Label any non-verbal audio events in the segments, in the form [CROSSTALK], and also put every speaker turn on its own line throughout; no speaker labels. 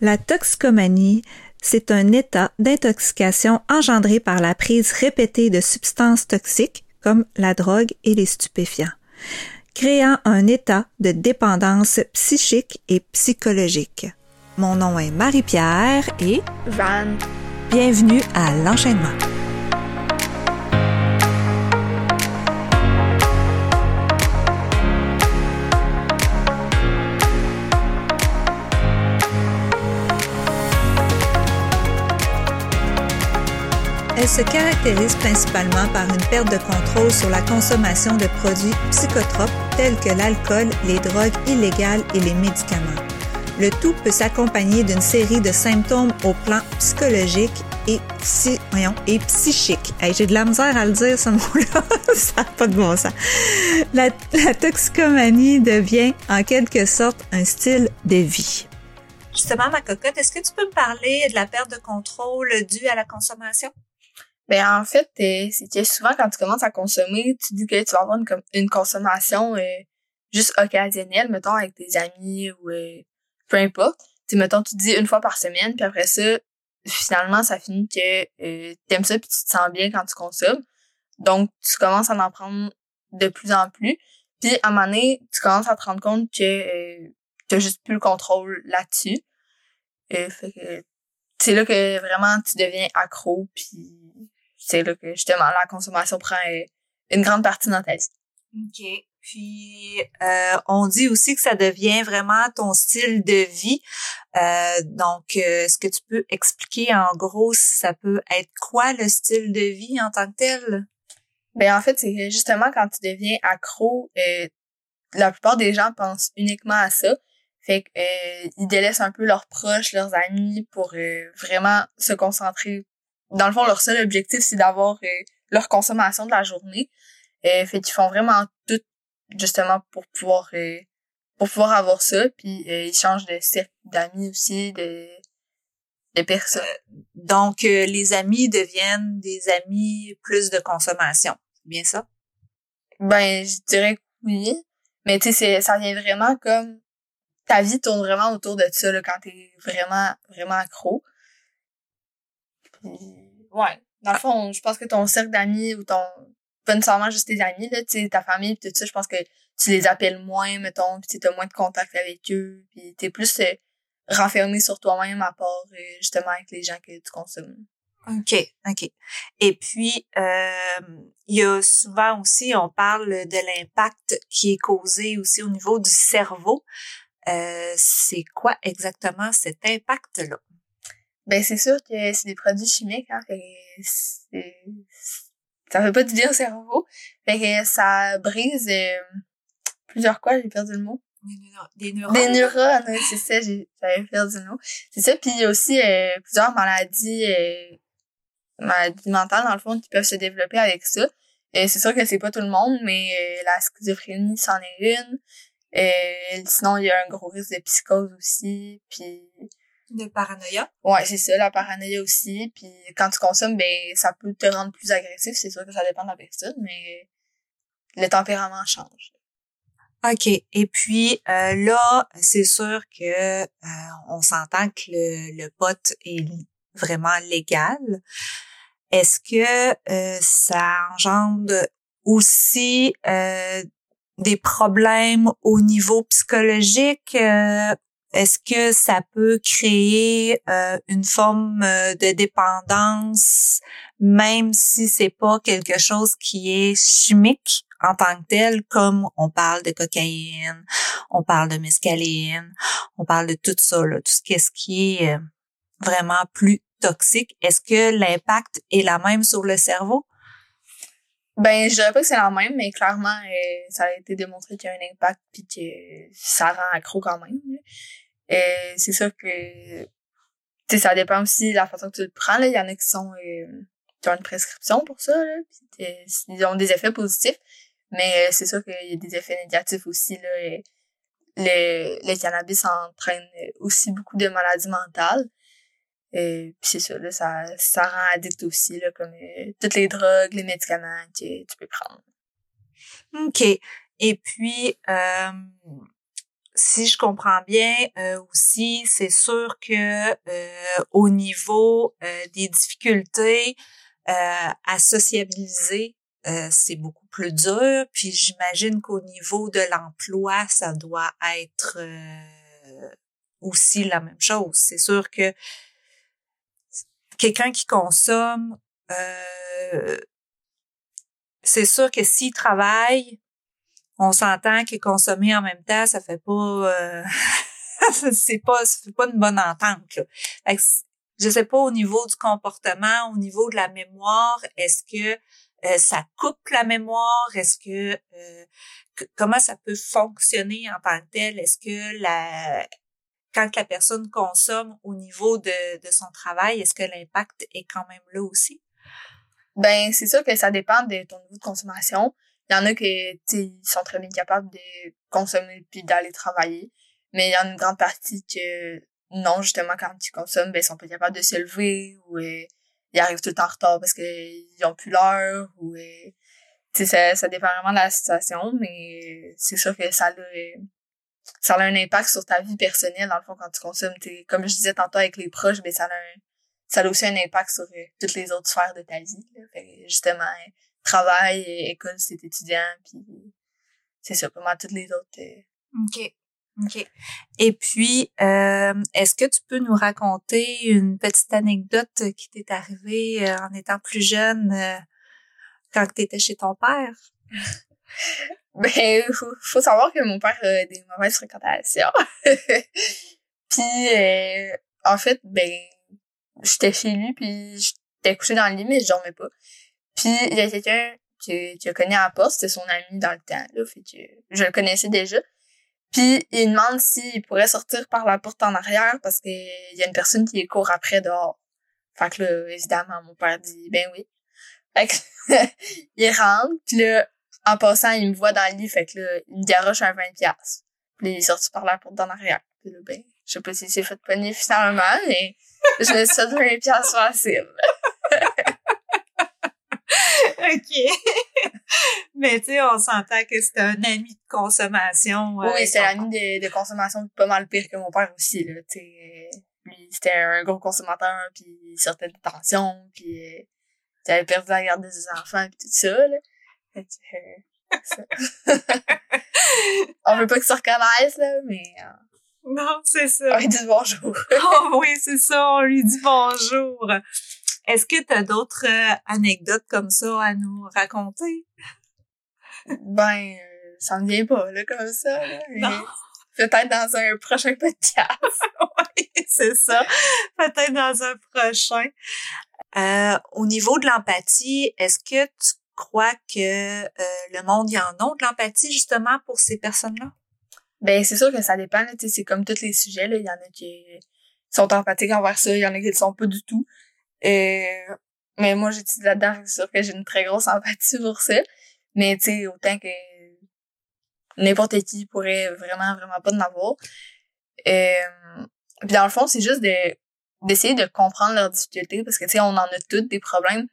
La toxicomanie, c'est un état d'intoxication engendré par la prise répétée de substances toxiques comme la drogue et les stupéfiants, créant un état de dépendance psychique et psychologique. Mon nom est Marie-Pierre et
Van.
Bienvenue à l'enchaînement. Elle se caractérise principalement par une perte de contrôle sur la consommation de produits psychotropes tels que l'alcool, les drogues illégales et les médicaments. Le tout peut s'accompagner d'une série de symptômes au plan psychologique et, psy, voyons, et psychique. Hey, J'ai de la misère à le dire, ce [LAUGHS] mot-là. ça n'a pas de bon sens. La, la toxicomanie devient en quelque sorte un style de vie. Justement, ma cocotte, est-ce que tu peux me parler de la perte de contrôle due à la consommation?
Ben en fait, euh, c'est que souvent quand tu commences à consommer, tu dis que tu vas avoir une, une consommation euh, juste occasionnelle, mettons avec tes amis ou euh, peu importe. Tu mettons tu dis une fois par semaine, puis après ça, finalement ça finit que euh, t'aimes ça puis tu te sens bien quand tu consommes. Donc tu commences à en prendre de plus en plus. Puis à un moment donné, tu commences à te rendre compte que euh, t'as juste plus le contrôle là-dessus. Fait que c'est là que vraiment tu deviens accro puis là que justement la consommation prend euh, une grande partie dans ta vie.
OK. Puis euh, on dit aussi que ça devient vraiment ton style de vie. Euh, donc, euh, est-ce que tu peux expliquer en gros si ça peut être quoi le style de vie en tant que tel?
Ben en fait, c'est justement quand tu deviens accro, euh, la plupart des gens pensent uniquement à ça. Fait que euh, ils délaissent un peu leurs proches, leurs amis pour vraiment se concentrer dans le fond, leur seul objectif, c'est d'avoir euh, leur consommation de la journée. Euh, fait qu'ils font vraiment tout justement pour pouvoir euh, pour pouvoir avoir ça. Puis euh, ils changent de cercle d'amis aussi, de, de personnes.
Donc, les amis deviennent des amis plus de consommation. C'est bien ça?
Ben, je dirais que oui. Mais tu sais, ça vient vraiment comme ta vie tourne vraiment autour de ça là, quand t'es vraiment, vraiment accro. Ouais, dans le fond, je pense que ton cercle d'amis ou ton pas nécessairement juste tes amis là, tu ta famille pis tout ça, je pense que tu les appelles moins mettons, puis tu as moins de contact avec eux, puis t'es plus euh, renfermé sur toi-même à part euh, justement avec les gens que tu consommes.
OK, OK. Et puis, euh, il y a souvent aussi, on parle de l'impact qui est causé aussi au niveau du cerveau. Euh, c'est quoi exactement cet impact-là?
Ben c'est sûr que c'est des produits chimiques, hein, fait que ça fait pas du bien au cerveau. Fait que ça brise euh, plusieurs quoi, j'ai perdu le mot.
Des neurones.
Des neurones, oui, c'est ça, j'avais perdu le mot. C'est ça, puis il y a aussi euh, plusieurs maladies, euh, maladies mentales, dans le fond, qui peuvent se développer avec ça. Et c'est sûr que c'est pas tout le monde, mais la schizophrénie, c'en est une. Sinon, il y a un gros risque de psychose aussi, puis
de paranoïa.
Ouais, c'est ça, la paranoïa aussi. Puis quand tu consommes, ben ça peut te rendre plus agressif. C'est sûr que ça dépend de la personne, mais le tempérament change.
OK. Et puis euh, là, c'est sûr que euh, on s'entend que le, le pot est vraiment légal. Est-ce que euh, ça engendre aussi euh, des problèmes au niveau psychologique euh, est-ce que ça peut créer euh, une forme euh, de dépendance, même si c'est pas quelque chose qui est chimique en tant que tel, comme on parle de cocaïne, on parle de mescaline, on parle de tout ça, là, tout ce qui est euh, vraiment plus toxique? Est-ce que l'impact est la même sur le cerveau?
Ben, je dirais pas que c'est la même, mais clairement, euh, ça a été démontré qu'il y a un impact puis que ça rend accro quand même. Euh, c'est sûr que tu sais, ça dépend aussi de la façon que tu le prends. Il y en a qui sont euh, qui ont une prescription pour ça, là, ils ont des effets positifs. Mais euh, c'est sûr qu'il y a des effets négatifs aussi. Là, le, le cannabis entraîne aussi beaucoup de maladies mentales. Et puis c'est ça, là, ça, ça rend addict aussi, là, comme euh, toutes les drogues, les médicaments que tu peux prendre.
OK. Et puis, euh, si je comprends bien euh, aussi, c'est sûr que euh, au niveau euh, des difficultés à sociabiliser, c'est beaucoup plus dur. Puis j'imagine qu'au niveau de l'emploi, ça doit être aussi la même chose. C'est sûr que quelqu'un qui consomme, c'est sûr que s'il travaille, on s'entend que consommer en même temps, ça fait pas, euh, [LAUGHS] c'est pas, ça fait pas une bonne entente. Là. je sais pas au niveau du comportement, au niveau de la mémoire, est-ce que euh, ça coupe la mémoire? Est-ce que, euh, comment ça peut fonctionner en tant que tel? Est-ce que la quand la personne consomme au niveau de, de son travail, est-ce que l'impact est quand même là aussi?
Ben c'est sûr que ça dépend de ton niveau de consommation. Il y en a qui sont très bien capables de consommer puis d'aller travailler. Mais il y en a une grande partie que non, justement, quand ils consomment, ben, ils sont pas capables de se lever ou euh, ils arrivent tout en retard parce qu'ils ont plus l'heure ou euh, ça, ça dépend vraiment de la situation, mais c'est sûr que ça a, ça a un impact sur ta vie personnelle, dans le fond, quand tu consommes. Comme je disais tantôt avec les proches, ben, ça a un, ça a aussi un impact sur euh, toutes les autres sphères de ta vie. justement, travail, école, c'est étudiant, puis c'est ça, comment toutes les autres. Euh.
OK. OK. Et puis, euh, est-ce que tu peux nous raconter une petite anecdote qui t'est arrivée euh, en étant plus jeune quand tu étais chez ton père? [LAUGHS]
ben, faut, faut savoir que mon père a des mauvaises fréquentations. [LAUGHS] puis, en fait, ben, j'étais chez lui, puis j'étais couchée dans le lit, mais je dormais pas. Puis il y a quelqu'un que tu connu à la porte, c'était son ami dans le temps, là, fait que je le connaissais déjà. Puis il demande s'il pourrait sortir par la porte en arrière parce qu'il y a une personne qui court après dehors. Fait que là, évidemment, mon père dit ben oui. Fait que [LAUGHS] il rentre, puis là, en passant, il me voit dans le lit, fait que là, il me garoche un 20 pièces. Puis il est sorti par la porte en arrière. Puis là, ben, je sais pas s'il s'est fait pogner finalement, mais je me suis fait 20 pièces facile.
OK. [LAUGHS] Mais tu sais, on s'entend que c'est un ami de consommation.
Euh, oui, c'est l'ami de, de, consommation pas mal pire que mon père aussi, là. Tu sais, lui, c'était un gros consommateur, puis il sortait de tension, puis il avait perdu la garde de ses enfants, puis tout ça, là. On veut pas que ça reconnaisse, là, mais... Euh,
non, c'est ça.
On lui dit bonjour. [LAUGHS]
oh oui, c'est ça, on lui dit bonjour. Est-ce que tu as d'autres euh, anecdotes comme ça à nous raconter?
Ben, euh, ça me vient pas, là, comme ça. Non. Peut-être dans un prochain podcast. [LAUGHS]
oui, c'est ça. Peut-être dans un prochain. Euh, au niveau de l'empathie, est-ce que tu crois que euh, le monde y en a de l'empathie justement pour ces personnes-là?
Ben c'est sûr que ça dépend. C'est comme tous les sujets. Il y en a qui sont empathiques envers ça, il y en a qui ne sont pas du tout. Et, mais moi, j'étudie là-dedans, c'est sûr que j'ai une très grosse [LAUGHS] empathie pour ça. Mais tu sais, autant que n'importe qui pourrait vraiment, vraiment pas en avoir. Euh, puis dans le fond, c'est juste de d'essayer de comprendre leurs difficultés parce que tu sais, on en a toutes des problèmes,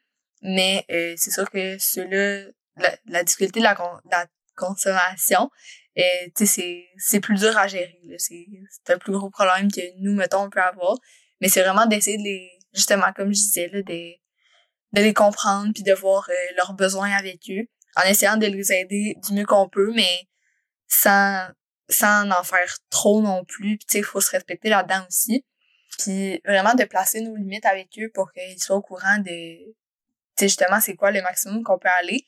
mais euh, c'est sûr que ceux-là, la, difficulté de la, la consommation, euh, sais, c'est plus dur à gérer. C'est un plus gros problème que nous, mettons, on peut avoir. Mais c'est vraiment d'essayer de les justement, comme je disais, là, de, de les comprendre puis de voir euh, leurs besoins avec eux, en essayant de les aider du mieux qu'on peut, mais sans, sans en faire trop non plus. Puis, tu sais, il faut se respecter là-dedans aussi. Puis, vraiment de placer nos limites avec eux pour qu'ils soient au courant de, sais, justement, c'est quoi le maximum qu'on peut aller?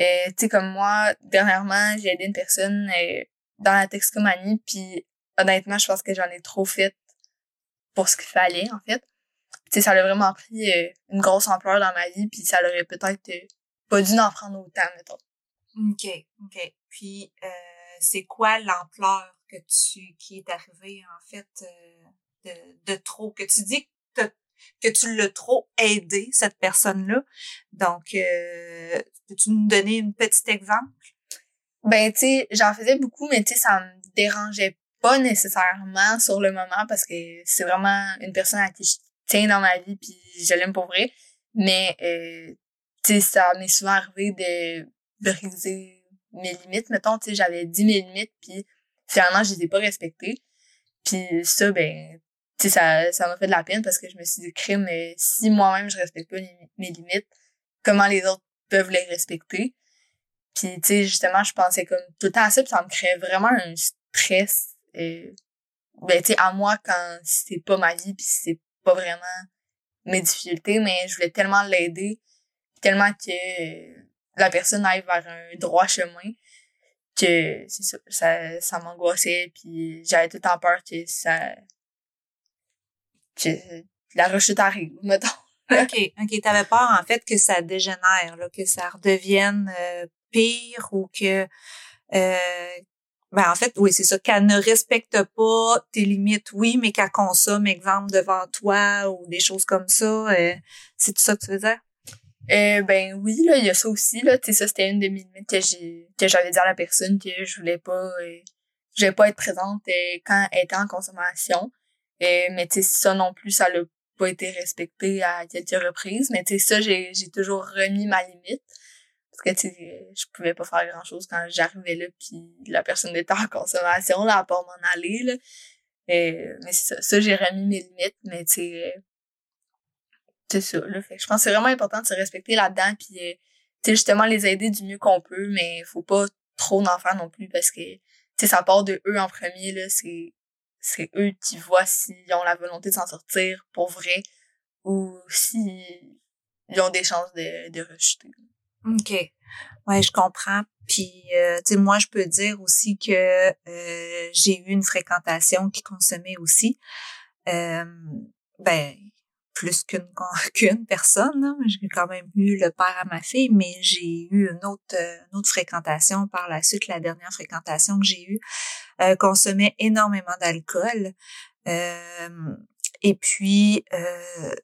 Euh, tu sais, comme moi, dernièrement, j'ai aidé une personne euh, dans la texcomanie, puis honnêtement, je pense que j'en ai trop fait pour ce qu'il fallait, en fait sais, ça a vraiment pris euh, une grosse ampleur dans ma vie, puis ça l'aurait peut-être euh, pas dû en prendre autant, mettons.
OK, OK. Puis, euh, c'est quoi l'ampleur que tu qui est arrivée, en fait, de, de trop, que tu dis que, que tu l'as trop aidé, cette personne-là. Donc, peux-tu nous donner une petite exemple?
Ben, tu sais, j'en faisais beaucoup, mais tu sais, ça me dérangeait pas nécessairement sur le moment parce que c'est vraiment une personne à qui je tiens dans ma vie puis je l'aime pour vrai. Mais, euh, tu sais, ça m'est souvent arrivé de briser mes limites. Mettons, tu sais, j'avais dit mes limites puis finalement, je les ai pas respectés. Puis ça, ben, tu ça, ça m'a fait de la peine parce que je me suis dit, crime, mais si moi-même je respecte pas mes limites, comment les autres peuvent les respecter? Puis, tu sais, justement, je pensais comme tout le temps à ça, puis ça me créait vraiment un stress. Et, ben, tu sais, à moi, quand c'est pas ma vie, puis c'est pas vraiment mes difficultés, mais je voulais tellement l'aider, tellement que la personne aille vers un droit chemin, que c'est ça, ça, ça m'angoissait, puis j'avais tout le temps peur que ça... que la rechute arrive, mettons. [LAUGHS]
OK, OK. T'avais peur, en fait, que ça dégénère, là, que ça redevienne euh, pire ou que... Euh, ben en fait, oui, c'est ça, qu'elle ne respecte pas tes limites, oui, mais qu'elle consomme, exemple, devant toi ou des choses comme ça. Euh, c'est tout ça que tu veux dire?
Euh, ben oui, là, il y a ça aussi, là. Tu sais, ça, c'était une des limites que j'ai que j'avais dit à la personne que je voulais pas euh, je voulais pas être présente euh, quand elle était en consommation. Mais tu sais, ça non plus, ça l'a pas été respecté à quelques reprises. Mais tu sais, ça, j'ai, j'ai toujours remis ma limite. Parce que, tu sais, je pouvais pas faire grand-chose quand j'arrivais là, puis la personne était en consommation, là, à part m'en aller, là. Mais ça, ça j'ai remis mes limites, mais tu sais, c'est ça, là. Fait je pense que c'est vraiment important de se respecter là-dedans, puis, euh, tu sais, justement, les aider du mieux qu'on peut, mais faut pas trop en faire non plus, parce que, tu sais, ça part de eux en premier, là, c'est c'est eux qui voient s'ils ont la volonté de s'en sortir pour vrai ou s'ils ont des chances de, de rejeter.
OK. Ouais, je comprends. Puis, euh, tu sais, moi, je peux dire aussi que euh, j'ai eu une fréquentation qui consommait aussi. Euh, ben, plus qu'une [LAUGHS] qu'une personne. J'ai quand même eu le père à ma fille, mais j'ai eu une autre, une autre fréquentation par la suite. La dernière fréquentation que j'ai eue euh, consommait énormément d'alcool. Euh, et puis, euh,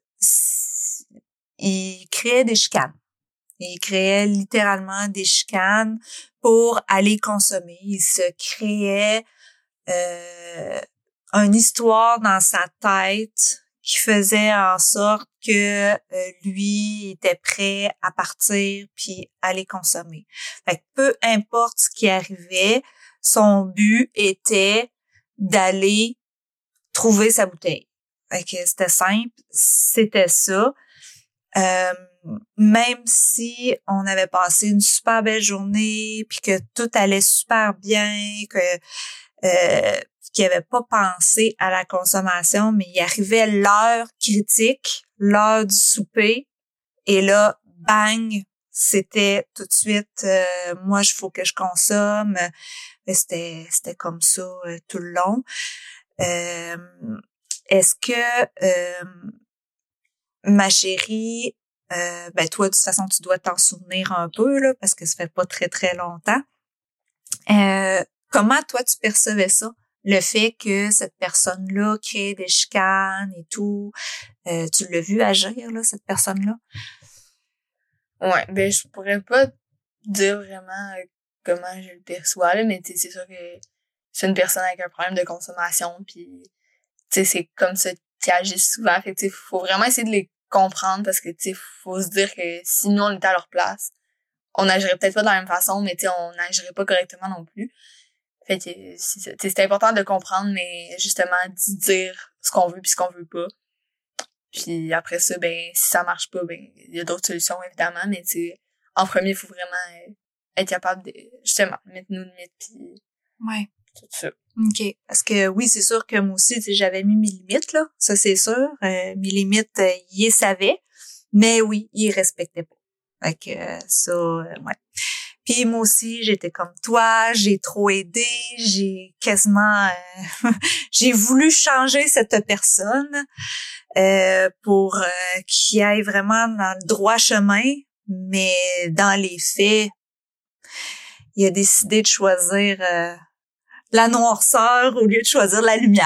il créait des chicanes. Il créait littéralement des chicanes pour aller consommer. Il se créait euh, une histoire dans sa tête qui faisait en sorte que euh, lui était prêt à partir puis aller consommer. Fait peu importe ce qui arrivait, son but était d'aller trouver sa bouteille. Fait que c'était simple, c'était ça. Euh, même si on avait passé une super belle journée, puis que tout allait super bien, que euh, qui avait pas pensé à la consommation, mais il arrivait l'heure critique, l'heure du souper, et là, bang, c'était tout de suite, euh, moi, il faut que je consomme. C'était, c'était comme ça euh, tout le long. Euh, est-ce que ma chérie, ben toi, de toute façon, tu dois t'en souvenir un peu là, parce que ça fait pas très très longtemps. comment toi tu percevais ça? Le fait que cette personne-là crée des chicanes et tout. Euh, tu l'as vu agir, là, cette personne-là?
Ouais, ben je pourrais pas dire vraiment euh, comment je le perçois, là, mais c'est sûr que c'est une personne avec un problème de consommation, puis c'est comme ça qui agit souvent. Fait que faut vraiment essayer de les comprendre parce que tu faut se dire que si nous on était à leur place, on n'agirait peut-être pas de la même façon, mais on n'agirait pas correctement non plus. Fait que c'est important de comprendre, mais justement d'y dire ce qu'on veut puis ce qu'on veut pas. Puis après ça, ben si ça marche pas, ben il y a d'autres solutions évidemment, mais tu en premier, il faut vraiment euh, être capable de justement mettre nos limites puis
ouais.
tout ça.
OK. Parce que oui, c'est sûr que moi aussi, j'avais mis mes limites, là. Ça, c'est sûr. Euh, mes limites, euh, il les savait. Mais oui, il respectait pas. Fait que ça, ouais. Puis moi aussi, j'étais comme toi, j'ai trop aidé, j'ai quasiment, euh, [LAUGHS] j'ai voulu changer cette personne euh, pour euh, qu'il aille vraiment dans le droit chemin, mais dans les faits, il a décidé de choisir la noirceur au lieu de choisir la lumière.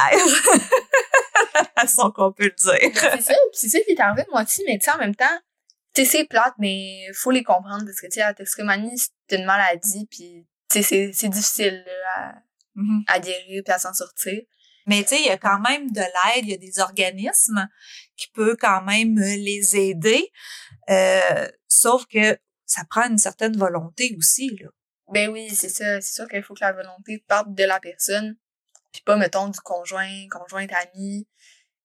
[LAUGHS] Sans qu'on peut le dire.
C'est ça, c'est ça qui est arrivé moi aussi, mais tu sais, en même temps, tu sais, c'est plate, mais faut les comprendre parce que, tu sais, la toxicomanie, c'est une maladie, puis, tu sais, c'est difficile à, mm-hmm. à guérir puis à s'en sortir.
Mais, tu sais, il y a quand même de l'aide, il y a des organismes qui peuvent quand même les aider, euh, sauf que ça prend une certaine volonté aussi, là.
Ben oui, c'est ça. C'est sûr qu'il faut que la volonté parte de la personne, puis pas, mettons, du conjoint, conjointe, ami.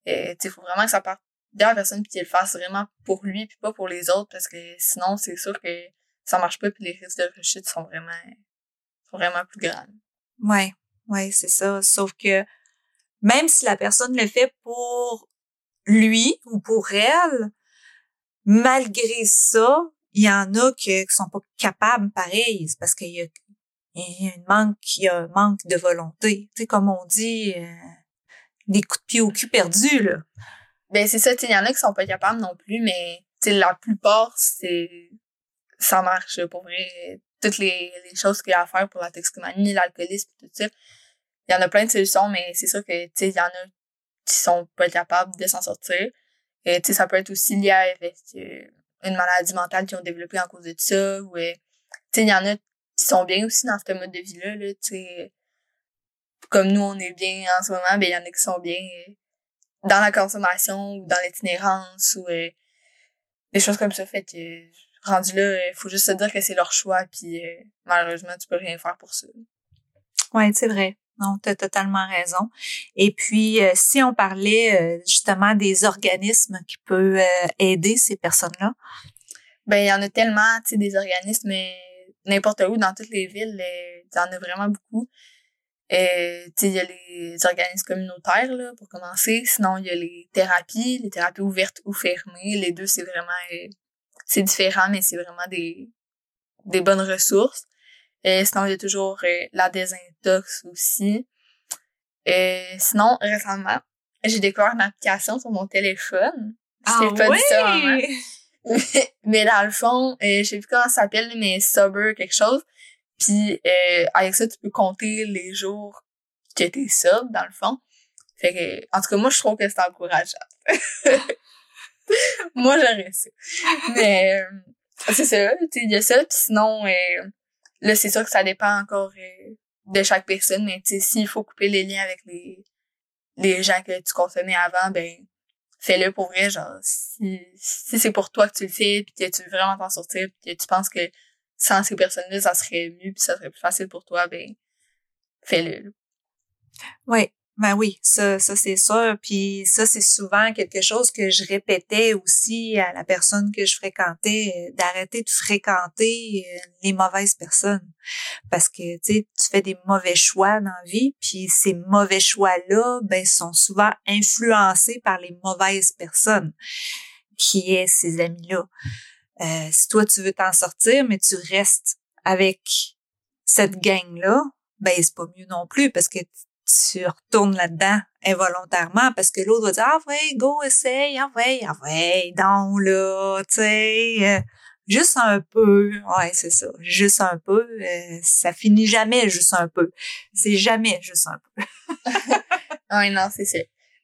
Il faut vraiment que ça parte de la personne puis qu'il le fasse vraiment pour lui puis pas pour les autres parce que sinon, c'est sûr que ça marche pas puis les risques de rechute sont vraiment, sont vraiment plus grands.
Ouais, ouais, c'est ça. Sauf que même si la personne le fait pour lui ou pour elle, malgré ça, il y en a qui, qui sont pas capables pareil. C'est parce qu'il y a, il y a un manque, il y a un manque de volonté. Tu sais, comme on dit, euh, des coups de pied au cul perdus, là.
Ben, c'est ça, il y en a qui sont pas capables non plus, mais, la plupart, c'est, ça marche, pour vrai. Toutes les, les choses qu'il y a à faire pour la toxicomanie, l'alcoolisme, tout ça. Il y en a plein de solutions, mais c'est sûr que, il y en a qui sont pas capables de s'en sortir. Et, ça peut être aussi lié avec euh, une maladie mentale qu'ils ont développée en cause de ça, ou, euh, il y en a qui sont bien aussi dans ce mode de vie-là, là. Comme nous, on est bien en ce moment, ben, il y en a qui sont bien euh, dans la consommation ou dans l'itinérance ou des choses comme ça. Fait que, rendu là, il faut juste se dire que c'est leur choix, puis malheureusement, tu peux rien faire pour ça.
Ouais, c'est vrai. Non, tu as totalement raison. Et puis, euh, si on parlait euh, justement des organismes qui peuvent euh, aider ces personnes-là?
Ben, il y en a tellement, tu sais, des organismes n'importe où, dans toutes les villes, il y en a vraiment beaucoup. Euh, il y a les organismes communautaires, là, pour commencer. Sinon, il y a les thérapies, les thérapies ouvertes ou fermées. Les deux, c'est vraiment... c'est différent, mais c'est vraiment des, des bonnes ressources. Et sinon, il y a toujours euh, la désintox aussi. Et sinon, récemment, j'ai découvert une application sur mon téléphone.
Ah pas dit
ça [LAUGHS] mais dans le fond, euh, je sais plus comment ça s'appelle, mais Sober quelque chose. Puis euh, avec ça, tu peux compter les jours que t'es sobre, dans le fond. Fait que, en tout cas, moi, je trouve que c'est encourageant. [LAUGHS] moi, j'aurais ça. Mais c'est ça, il y a ça. Puis sinon, Là, c'est sûr que ça dépend encore euh, de chaque personne, mais tu sais, s'il faut couper les liens avec les, les gens que tu consommais avant, ben fais-le pour vrai, genre si, si c'est pour toi que tu le fais, puis que tu veux vraiment t'en sortir, puis que tu penses que sans ces personnes-là, ça serait mieux, puis ça serait plus facile pour toi, ben fais-le.
Oui, ben oui, ça, ça c'est sûr. Puis ça, c'est souvent quelque chose que je répétais aussi à la personne que je fréquentais, euh, d'arrêter de fréquenter euh, les mauvaises personnes. Parce que tu tu fais des mauvais choix dans la vie, puis ces mauvais choix-là, ben, sont souvent influencés par les mauvaises personnes, qui est ces amis-là. Euh, si toi, tu veux t'en sortir, mais tu restes avec cette gang-là, ben c'est pas mieux non plus parce que tu retournes là-dedans involontairement parce que l'autre va dire ah ouais go essaye ah ouais ah ouais donc là tu sais euh, juste un peu ouais c'est ça juste un peu euh, ça finit jamais juste un peu. C'est jamais juste un peu. [LAUGHS]
Ouais non c'est ça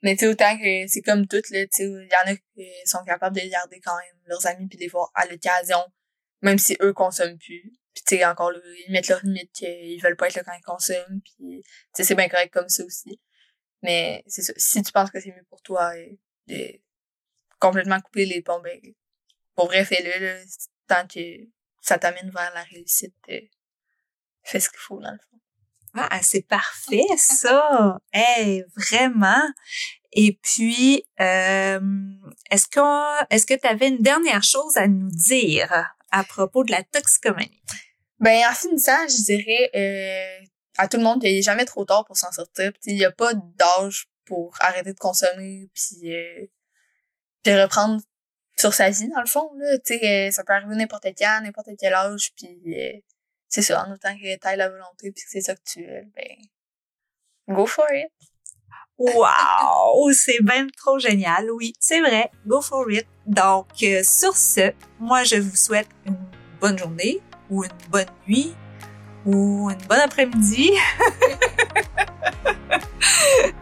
mais tu autant que c'est comme tout là tu il y en a qui sont capables de garder quand même leurs amis puis des fois à l'occasion même si eux consomment plus puis tu sais, encore, ils mettent leurs limites qu'ils veulent pas être là quand ils consomment. Puis tu sais, c'est bien correct comme ça aussi. Mais c'est ça. Si tu penses que c'est mieux pour toi de complètement couper les ponts, ben, pour vrai, fais-le. Tant que ça t'amène vers la réussite, euh, fais ce qu'il faut dans le fond.
Ah, c'est parfait ça. hey, vraiment. Et puis, euh, est-ce que est-ce que tu avais une dernière chose à nous dire à propos de la toxicomanie?
Ben, en finissant, je dirais euh, à tout le monde qu'il n'est jamais trop tard pour s'en sortir. Il n'y a pas d'âge pour arrêter de consommer puis, euh, puis reprendre sur sa vie, dans le fond. Là. sais, euh, ça peut arriver n'importe quand, n'importe quel âge. Puis euh, c'est ça, en autant que tu la volonté puis que c'est ça que tu veux, ben go for it.
Wow, [LAUGHS] c'est même trop génial. Oui, c'est vrai. Go for it. Donc, euh, sur ce, moi, je vous souhaite une bonne journée ou une bonne nuit ou une bonne après-midi.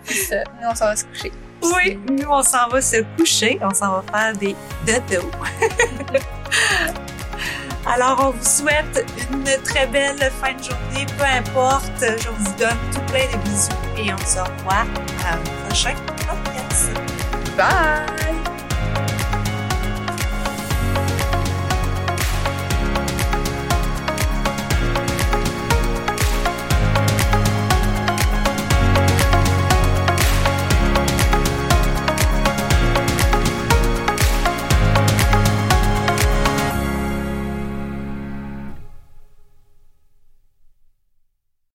ça. Nous, on s'en va se coucher.
Oui, nous, on s'en va se coucher. On s'en va faire des dodo. [LAUGHS] Alors, on vous souhaite une très belle fin de journée, peu importe. Je vous donne tout plein de bisous et on se revoit à un prochain podcast.
Bye!